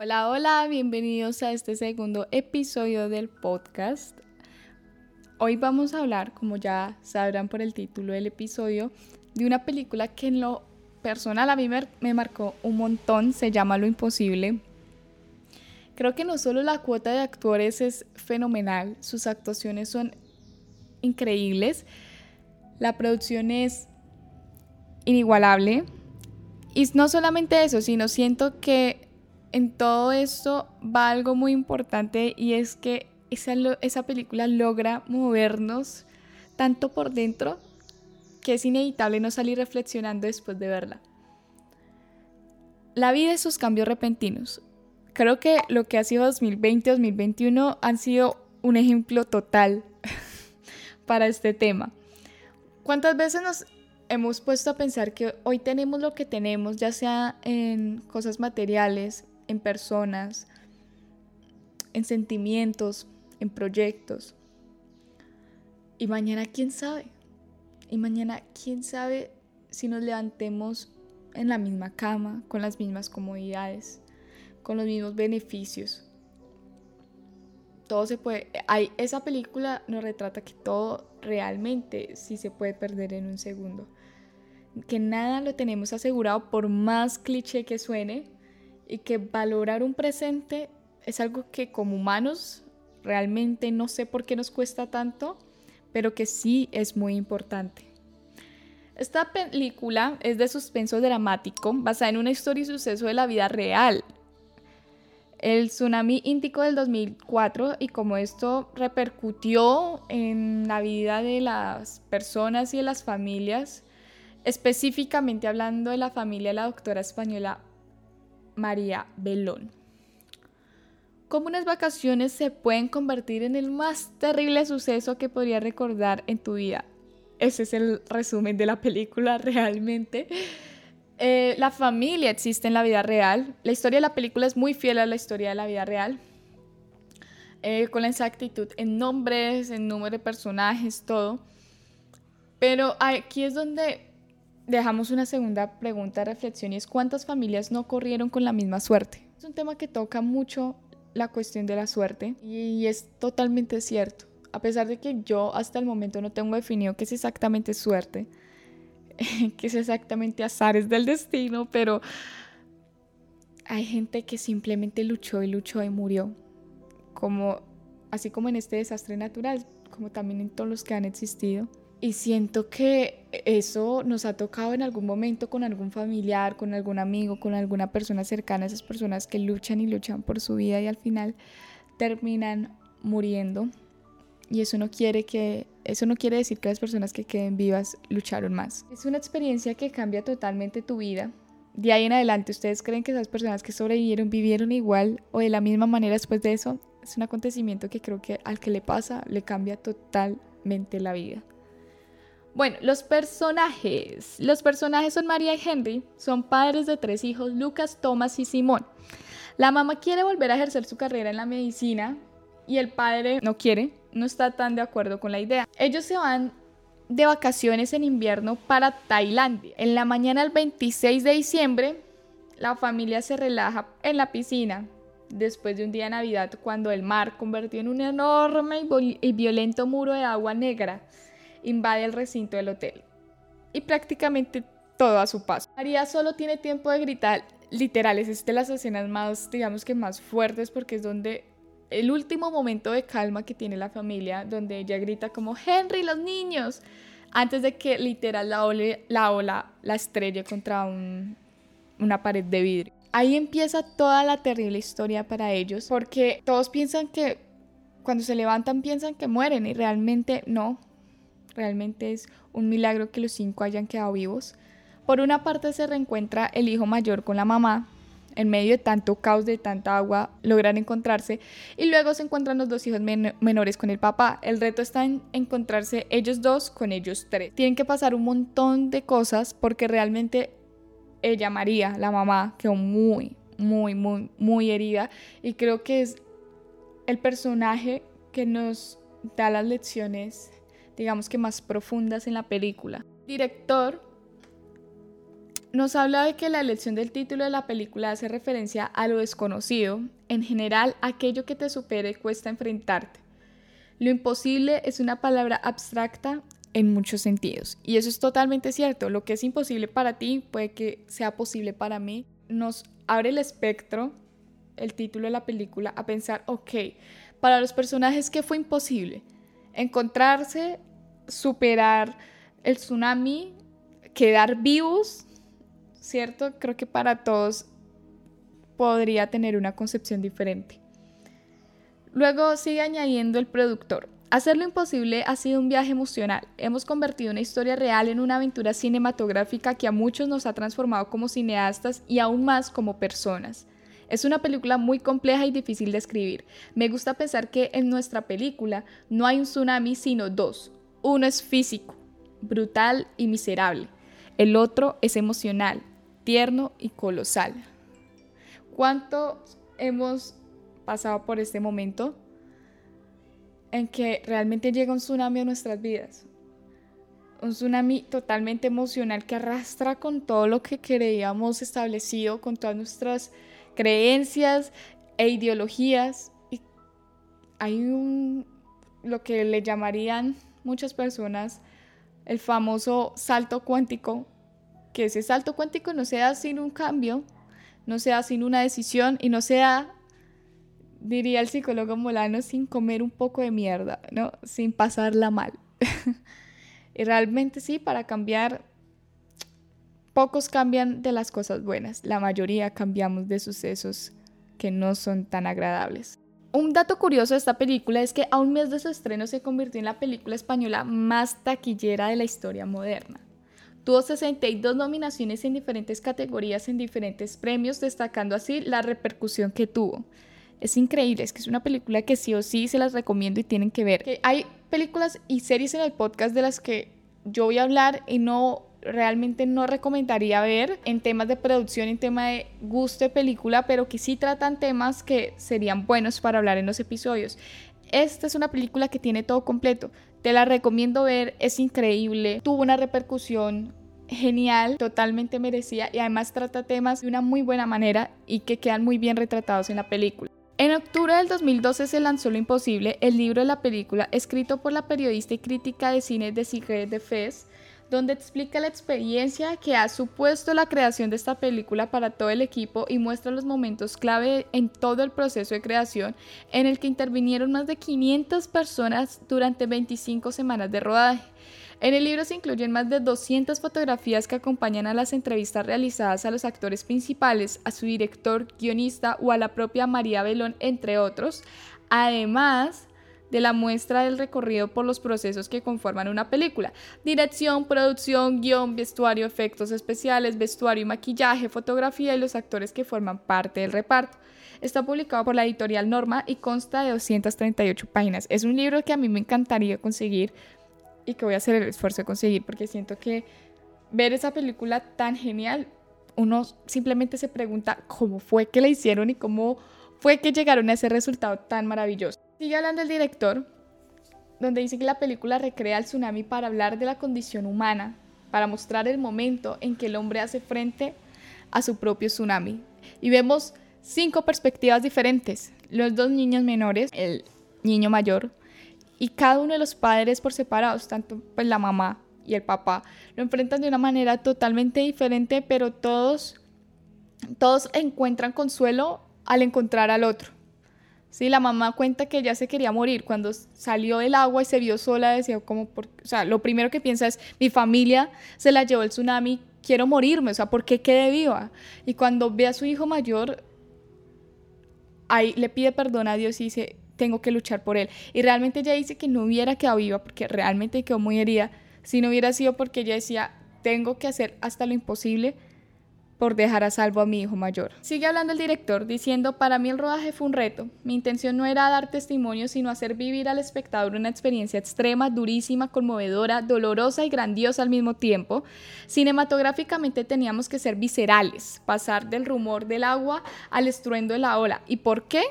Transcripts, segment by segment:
Hola, hola, bienvenidos a este segundo episodio del podcast. Hoy vamos a hablar, como ya sabrán por el título del episodio, de una película que en lo personal a mí me, marcó un montón, se llama Lo Imposible. Creo que no solo la cuota de actores es fenomenal, sus actuaciones son increíbles, la producción es inigualable. Y no solamente eso, sino siento que en todo esto va algo muy importante y es que esa, esa película logra movernos tanto por dentro que es inevitable no salir reflexionando después de verla. La vida y sus cambios repentinos. Creo que lo que ha sido 2020-2021 han sido un ejemplo total para este tema. ¿Cuántas veces nos hemos puesto a pensar que hoy tenemos lo que tenemos, ya sea en cosas materiales, en personas, en sentimientos, en proyectos. Y mañana, ¿quién sabe? Y mañana, ¿quién sabe si nos levantemos en la misma cama, con las mismas comodidades, con los mismos beneficios? Todo se puede... Hay, esa película nos retrata que todo realmente sí se puede perder en un segundo. Que nada lo tenemos asegurado por más cliché que suene, y que valorar un presente es algo que como humanos realmente no sé por qué nos cuesta tanto, pero que sí es muy importante. Esta película es de suspenso dramático, basada en una historia y suceso de la vida real. El tsunami índico del 2004 y como esto repercutió en la vida de las personas y de las familias, específicamente hablando de la familia de la doctora española María Belón. ¿Cómo unas vacaciones se pueden convertir en el más terrible suceso que podría recordar en tu vida? Ese es el resumen de la película realmente. Eh, la familia existe en la vida real. La historia de la película es muy fiel a la historia de la vida real. Eh, con la exactitud en nombres, en número de personajes, todo. Pero aquí es donde dejamos una segunda pregunta de reflexión y es cuántas familias no corrieron con la misma suerte. Es un tema que toca mucho la cuestión de la suerte y es totalmente cierto. A pesar de que yo hasta el momento no tengo definido qué es exactamente suerte, qué es exactamente azares del destino, pero hay gente que simplemente luchó y luchó y murió, como así como en este desastre natural, como también en todos los que han existido. Y siento que eso nos ha tocado en algún momento con algún familiar, con algún amigo, con alguna persona cercana, esas personas que luchan y luchan por su vida y al final terminan muriendo. Y eso no quiere que eso no quiere decir que las personas que queden vivas lucharon más. Es una experiencia que cambia totalmente tu vida. De ahí en adelante, ¿ustedes creen que esas personas que sobrevivieron vivieron igual o de la misma manera después de eso? Es un acontecimiento que creo que al que le pasa le cambia totalmente la vida. Bueno, los personajes. Los personajes son María y Henry, son padres de tres hijos, Lucas, Thomas y Simón. La mamá quiere volver a ejercer su carrera en la medicina y el padre no quiere, no está tan de acuerdo con la idea. Ellos se van de vacaciones en invierno para Tailandia. En la mañana del 26 de diciembre, la familia se relaja en la piscina después de un día de Navidad cuando el mar convirtió en un enorme y violento muro de agua negra invade el recinto del hotel y prácticamente todo a su paso. María solo tiene tiempo de gritar literales, es de las escenas más, digamos que más fuertes porque es donde el último momento de calma que tiene la familia, donde ella grita como Henry, los niños, antes de que literal la, la ola la estrelle contra una pared de vidrio. Ahí empieza toda la terrible historia para ellos, porque todos piensan que cuando se levantan piensan que mueren y realmente no, Realmente es un milagro que los cinco hayan quedado vivos. Por una parte se reencuentra el hijo mayor con la mamá, en medio de tanto caos, de tanta agua, logran encontrarse y luego se encuentran los dos hijos menores con el papá. El reto está en encontrarse ellos dos con ellos tres. Tienen que pasar un montón de cosas porque realmente ella, María, la mamá, quedó muy, muy, muy, muy herida y creo que es el personaje que nos da las lecciones digamos que más profundas en la película. Director nos habla de que la elección del título de la película hace referencia a lo desconocido, en general aquello que te supere cuesta enfrentarte. Lo imposible es una palabra abstracta en muchos sentidos y eso es totalmente cierto. Lo que es imposible para ti puede que sea posible para mí. Nos abre el espectro, el título de la película, a pensar, ok, para los personajes, ¿qué fue imposible? Encontrarse, superar el tsunami, quedar vivos, ¿cierto? Creo que para todos podría tener una concepción diferente. Luego sigue añadiendo el productor. Hacer lo imposible ha sido un viaje emocional. Hemos convertido una historia real en una aventura cinematográfica que a muchos nos ha transformado como cineastas y aún más como personas. Es una película muy compleja y difícil de escribir. Me gusta pensar que en nuestra película no hay un tsunami sino dos. Uno es físico, brutal y miserable. El otro es emocional, tierno y colosal. ¿Cuánto hemos pasado por este momento en que realmente llega un tsunami a nuestras vidas? Un tsunami totalmente emocional que arrastra con todo lo que creíamos establecido, con todas nuestras creencias e ideologías. Y hay un, lo que le llamarían muchas personas el famoso salto cuántico, que ese salto cuántico no sea sin un cambio, no sea sin una decisión y no sea, diría el psicólogo Molano, sin comer un poco de mierda, ¿no? Sin pasarla mal. y realmente sí, para cambiar, pocos cambian de las cosas buenas, la mayoría cambiamos de sucesos que no son tan agradables. Un dato curioso de esta película es que a un mes de su estreno se convirtió en la película española más taquillera de la historia moderna. Tuvo 62 nominaciones en diferentes categorías en diferentes premios, destacando así la repercusión que tuvo. Es increíble, es que es una película que sí o sí se las recomiendo y tienen que ver. Hay películas y series en el podcast de las que yo voy a hablar y no realmente no recomendaría ver en temas de producción, en tema de gusto de película, pero que sí tratan temas que serían buenos para hablar en los episodios. Esta es una película que tiene todo completo. Te la recomiendo ver, es increíble, tuvo una repercusión genial, totalmente merecida y además trata temas de una muy buena manera y que quedan muy bien retratados en la película. En octubre del 2012 se lanzó Lo Imposible, el libro de la película, escrito por la periodista y crítica de cine de de Fez, donde explica la experiencia que ha supuesto la creación de esta película para todo el equipo y muestra los momentos clave en todo el proceso de creación en el que intervinieron más de 500 personas durante 25 semanas de rodaje. En el libro se incluyen más de 200 fotografías que acompañan a las entrevistas realizadas a los actores principales, a su director, guionista o a la propia María Belón, entre otros. Además, de la muestra del recorrido por los procesos que conforman una película. Dirección, producción, guion, vestuario, efectos especiales, vestuario y maquillaje, fotografía y los actores que forman parte del reparto. Está publicado por la editorial Norma y consta de 238 páginas. Es un libro que a mí me encantaría conseguir y que voy a hacer el esfuerzo de conseguir porque siento que ver esa película tan genial, uno simplemente se pregunta cómo fue que la hicieron y cómo fue que llegaron a ese resultado tan maravilloso. Sigue hablando el director, donde dice que la película recrea el tsunami para hablar de la condición humana, para mostrar el momento en que el hombre hace frente a su propio tsunami. Y vemos cinco perspectivas diferentes. Los dos niños menores, el niño mayor, y cada uno de los padres por separados, tanto pues, la mamá y el papá, lo enfrentan de una manera totalmente diferente, pero todos, todos encuentran consuelo al encontrar al otro. Sí, la mamá cuenta que ella se quería morir. Cuando salió del agua y se vio sola, decía como, por, o sea, lo primero que piensa es, mi familia se la llevó el tsunami, quiero morirme, o sea, ¿por qué quedé viva? Y cuando ve a su hijo mayor, ahí le pide perdón a Dios y dice, tengo que luchar por él. Y realmente ella dice que no hubiera quedado viva porque realmente quedó muy herida, si no hubiera sido porque ella decía, tengo que hacer hasta lo imposible por dejar a salvo a mi hijo mayor. Sigue hablando el director diciendo, para mí el rodaje fue un reto. Mi intención no era dar testimonio, sino hacer vivir al espectador una experiencia extrema, durísima, conmovedora, dolorosa y grandiosa al mismo tiempo. Cinematográficamente teníamos que ser viscerales, pasar del rumor del agua al estruendo de la ola. ¿Y por qué?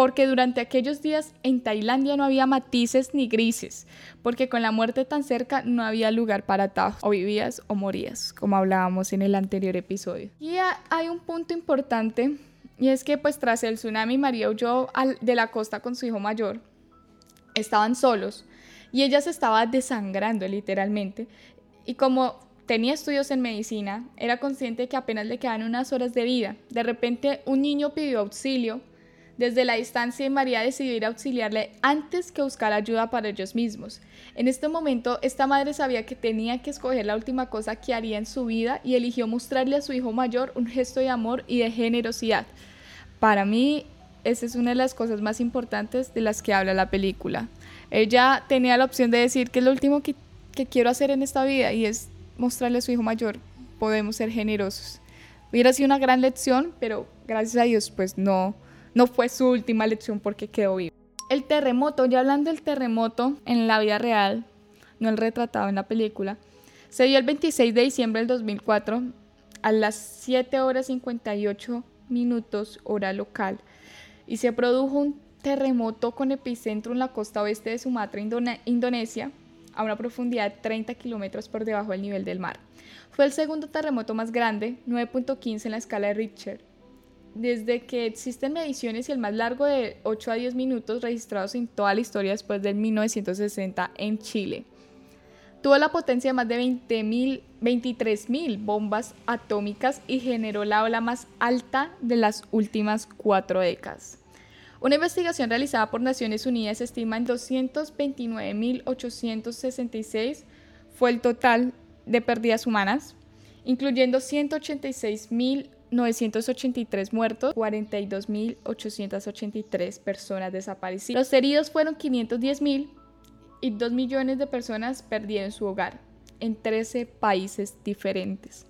Porque durante aquellos días en Tailandia no había matices ni grises, porque con la muerte tan cerca no había lugar para atajos, o vivías o morías, como hablábamos en el anterior episodio. Y hay un punto importante, y es que pues tras el tsunami María huyó de la costa con su hijo mayor, estaban solos, y ella se estaba desangrando literalmente, y como tenía estudios en medicina, era consciente que apenas le quedaban unas horas de vida. De repente un niño pidió auxilio desde la distancia María decidió ir a auxiliarle antes que buscar ayuda para ellos mismos. En este momento, esta madre sabía que tenía que escoger la última cosa que haría en su vida y eligió mostrarle a su hijo mayor un gesto de amor y de generosidad. Para mí, esa es una de las cosas más importantes de las que habla la película. Ella tenía la opción de decir que es lo último que, que quiero hacer en esta vida y es mostrarle a su hijo mayor, podemos ser generosos. Hubiera sido una gran lección, pero gracias a Dios pues no, no fue su última lección porque quedó vivo. El terremoto, ya hablando del terremoto en la vida real, no el retratado en la película, se dio el 26 de diciembre del 2004 a las 7 horas 58 minutos hora local y se produjo un terremoto con epicentro en la costa oeste de Sumatra, Indonesia, a una profundidad de 30 kilómetros por debajo del nivel del mar. Fue el segundo terremoto más grande, 9.15 en la escala de Richter, desde que existen mediciones y el más largo de 8 a 10 minutos registrados en toda la historia después del 1960 en Chile. Tuvo la potencia de más de 23.000 bombas atómicas y generó la ola más alta de las últimas cuatro décadas. Una investigación realizada por Naciones Unidas estima en 229.866 fue el total de pérdidas humanas, incluyendo 186.000 983 muertos, 42.883 personas desaparecidas. Los heridos fueron 510.000 y 2 millones de personas perdieron su hogar en 13 países diferentes.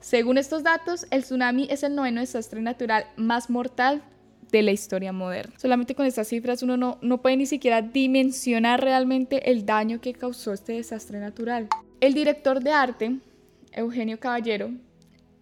Según estos datos, el tsunami es el noveno desastre natural más mortal de la historia moderna. Solamente con estas cifras uno no, no puede ni siquiera dimensionar realmente el daño que causó este desastre natural. El director de arte, Eugenio Caballero,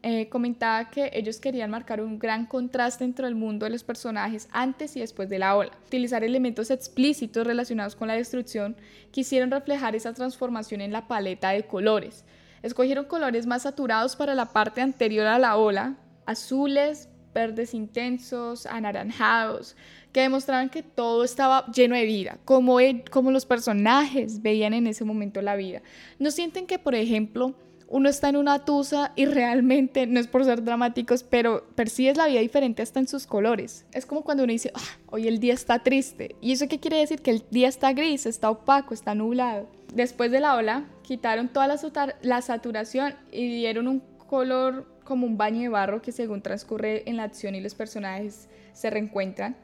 eh, comentaba que ellos querían marcar un gran contraste entre el mundo de los personajes antes y después de la ola. Utilizar elementos explícitos relacionados con la destrucción quisieron reflejar esa transformación en la paleta de colores. Escogieron colores más saturados para la parte anterior a la ola, azules, verdes intensos, anaranjados, que demostraban que todo estaba lleno de vida, como, como los personajes veían en ese momento la vida. ¿No sienten que, por ejemplo, uno está en una tusa y realmente, no es por ser dramáticos, pero percibes la vida diferente hasta en sus colores. Es como cuando uno dice, ah, hoy el día está triste. ¿Y eso qué quiere decir? Que el día está gris, está opaco, está nublado. Después de la ola, quitaron toda la, la saturación y dieron un color como un baño de barro que según transcurre en la acción y los personajes se reencuentran.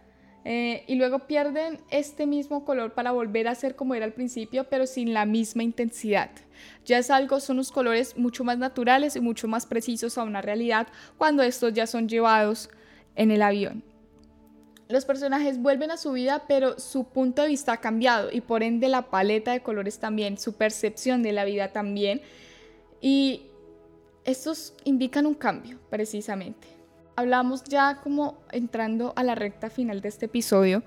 Eh, y luego pierden este mismo color para volver a ser como era al principio, pero sin la misma intensidad. Ya es algo, son los colores mucho más naturales y mucho más precisos a una realidad cuando estos ya son llevados en el avión. Los personajes vuelven a su vida, pero su punto de vista ha cambiado y por ende la paleta de colores también, su percepción de la vida también. Y estos indican un cambio, precisamente hablamos ya como entrando a la recta final de este episodio,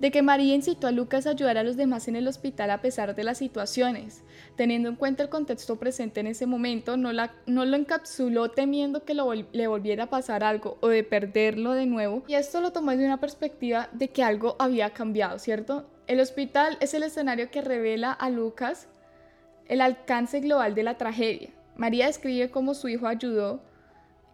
de que María incitó a Lucas a ayudar a los demás en el hospital a pesar de las situaciones. Teniendo en cuenta el contexto presente en ese momento, no, la, no lo encapsuló temiendo que le volviera a pasar algo o de perderlo de nuevo. Y esto lo tomó desde una perspectiva de que algo había cambiado, ¿cierto? El hospital es el escenario que revela a Lucas el alcance global de la tragedia. María describe cómo su hijo ayudó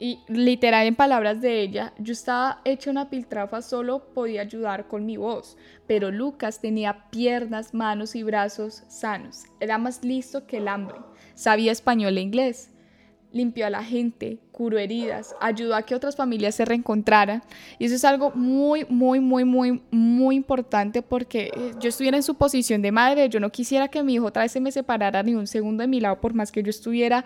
y literal en palabras de ella, yo estaba hecha una piltrafa, solo podía ayudar con mi voz, pero Lucas tenía piernas, manos y brazos sanos, era más listo que el hambre, sabía español e inglés, limpió a la gente, curó heridas, ayudó a que otras familias se reencontraran. Y eso es algo muy, muy, muy, muy, muy importante porque eh, yo estuviera en su posición de madre, yo no quisiera que mi hijo otra vez se me separara ni un segundo de mi lado por más que yo estuviera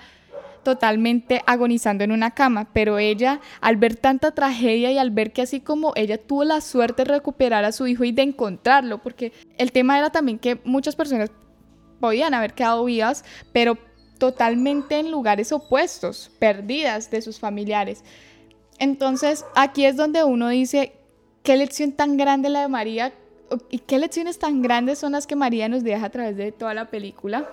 totalmente agonizando en una cama, pero ella, al ver tanta tragedia y al ver que así como ella tuvo la suerte de recuperar a su hijo y de encontrarlo, porque el tema era también que muchas personas podían haber quedado vivas, pero totalmente en lugares opuestos, perdidas de sus familiares. Entonces, aquí es donde uno dice, qué lección tan grande la de María y qué lecciones tan grandes son las que María nos deja a través de toda la película.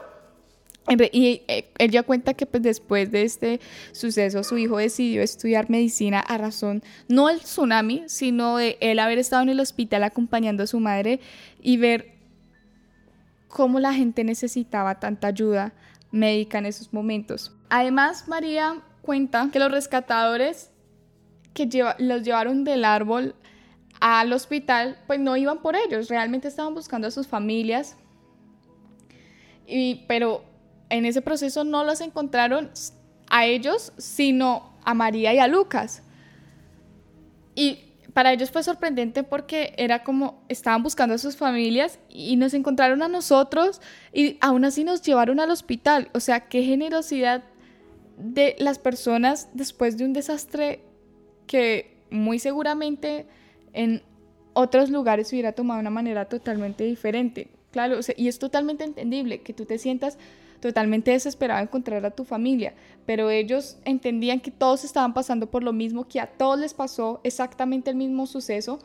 Y eh, cuenta que pues, después de este suceso su hijo decidió estudiar medicina a razón no del tsunami, sino de él haber estado en el hospital acompañando a su madre y ver cómo la gente necesitaba tanta ayuda médica en esos momentos. Además, María cuenta que los rescatadores que los llevaron del árbol al hospital, pues no iban por ellos, realmente estaban buscando a sus familias. Y, pero en ese proceso no los encontraron a ellos, sino a María y a Lucas. Y para ellos fue sorprendente porque era como estaban buscando a sus familias y nos encontraron a nosotros y aún así nos llevaron al hospital. O sea, qué generosidad de las personas después de un desastre que muy seguramente en otros lugares hubiera tomado de una manera totalmente diferente. Claro, y es totalmente entendible que tú te sientas totalmente desesperado de encontrar a tu familia, pero ellos entendían que todos estaban pasando por lo mismo, que a todos les pasó exactamente el mismo suceso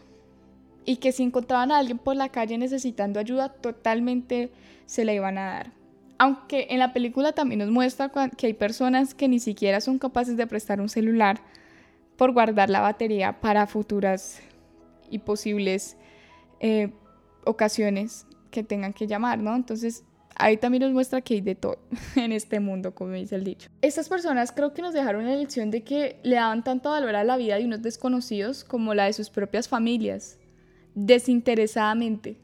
y que si encontraban a alguien por la calle necesitando ayuda, totalmente se la iban a dar. Aunque en la película también nos muestra que hay personas que ni siquiera son capaces de prestar un celular por guardar la batería para futuras y posibles eh, ocasiones que tengan que llamar, ¿no? Entonces ahí también nos muestra que hay de todo en este mundo, como dice el dicho. Estas personas creo que nos dejaron la lección de que le daban tanto valor a la vida de unos desconocidos como la de sus propias familias, desinteresadamente.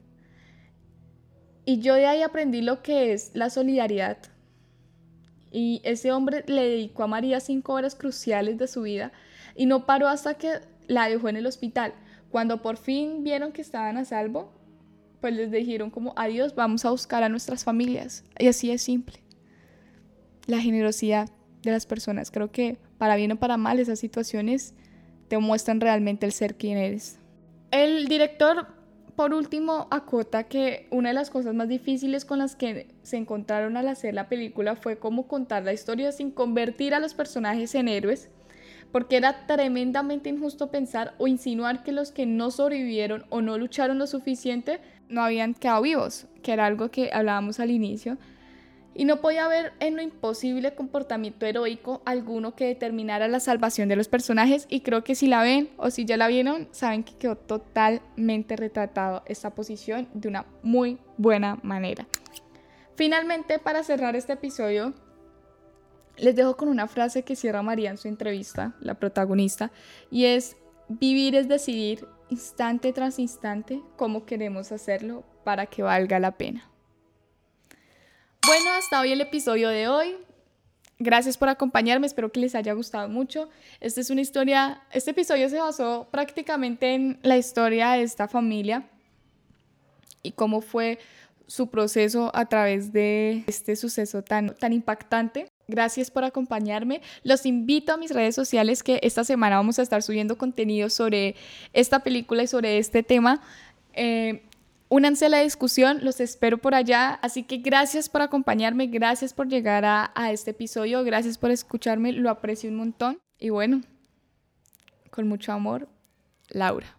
Y yo de ahí aprendí lo que es la solidaridad. Y ese hombre le dedicó a María cinco horas cruciales de su vida y no paró hasta que la dejó en el hospital. Cuando por fin vieron que estaban a salvo, pues les dijeron como adiós, vamos a buscar a nuestras familias. Y así es simple. La generosidad de las personas. Creo que para bien o para mal esas situaciones te muestran realmente el ser quien eres. El director, por último, acota que una de las cosas más difíciles con las que se encontraron al hacer la película fue cómo contar la historia sin convertir a los personajes en héroes porque era tremendamente injusto pensar o insinuar que los que no sobrevivieron o no lucharon lo suficiente no habían quedado vivos, que era algo que hablábamos al inicio. Y no podía haber en lo imposible comportamiento heroico alguno que determinara la salvación de los personajes y creo que si la ven o si ya la vieron, saben que quedó totalmente retratado esta posición de una muy buena manera. Finalmente, para cerrar este episodio, les dejo con una frase que cierra María en su entrevista, la protagonista, y es, vivir es decidir instante tras instante cómo queremos hacerlo para que valga la pena. Bueno, hasta hoy el episodio de hoy. Gracias por acompañarme, espero que les haya gustado mucho. Esta es una historia, este episodio se basó prácticamente en la historia de esta familia y cómo fue su proceso a través de este suceso tan, tan impactante. Gracias por acompañarme. Los invito a mis redes sociales que esta semana vamos a estar subiendo contenido sobre esta película y sobre este tema. Eh, únanse a la discusión, los espero por allá. Así que gracias por acompañarme, gracias por llegar a, a este episodio, gracias por escucharme, lo aprecio un montón. Y bueno, con mucho amor, Laura.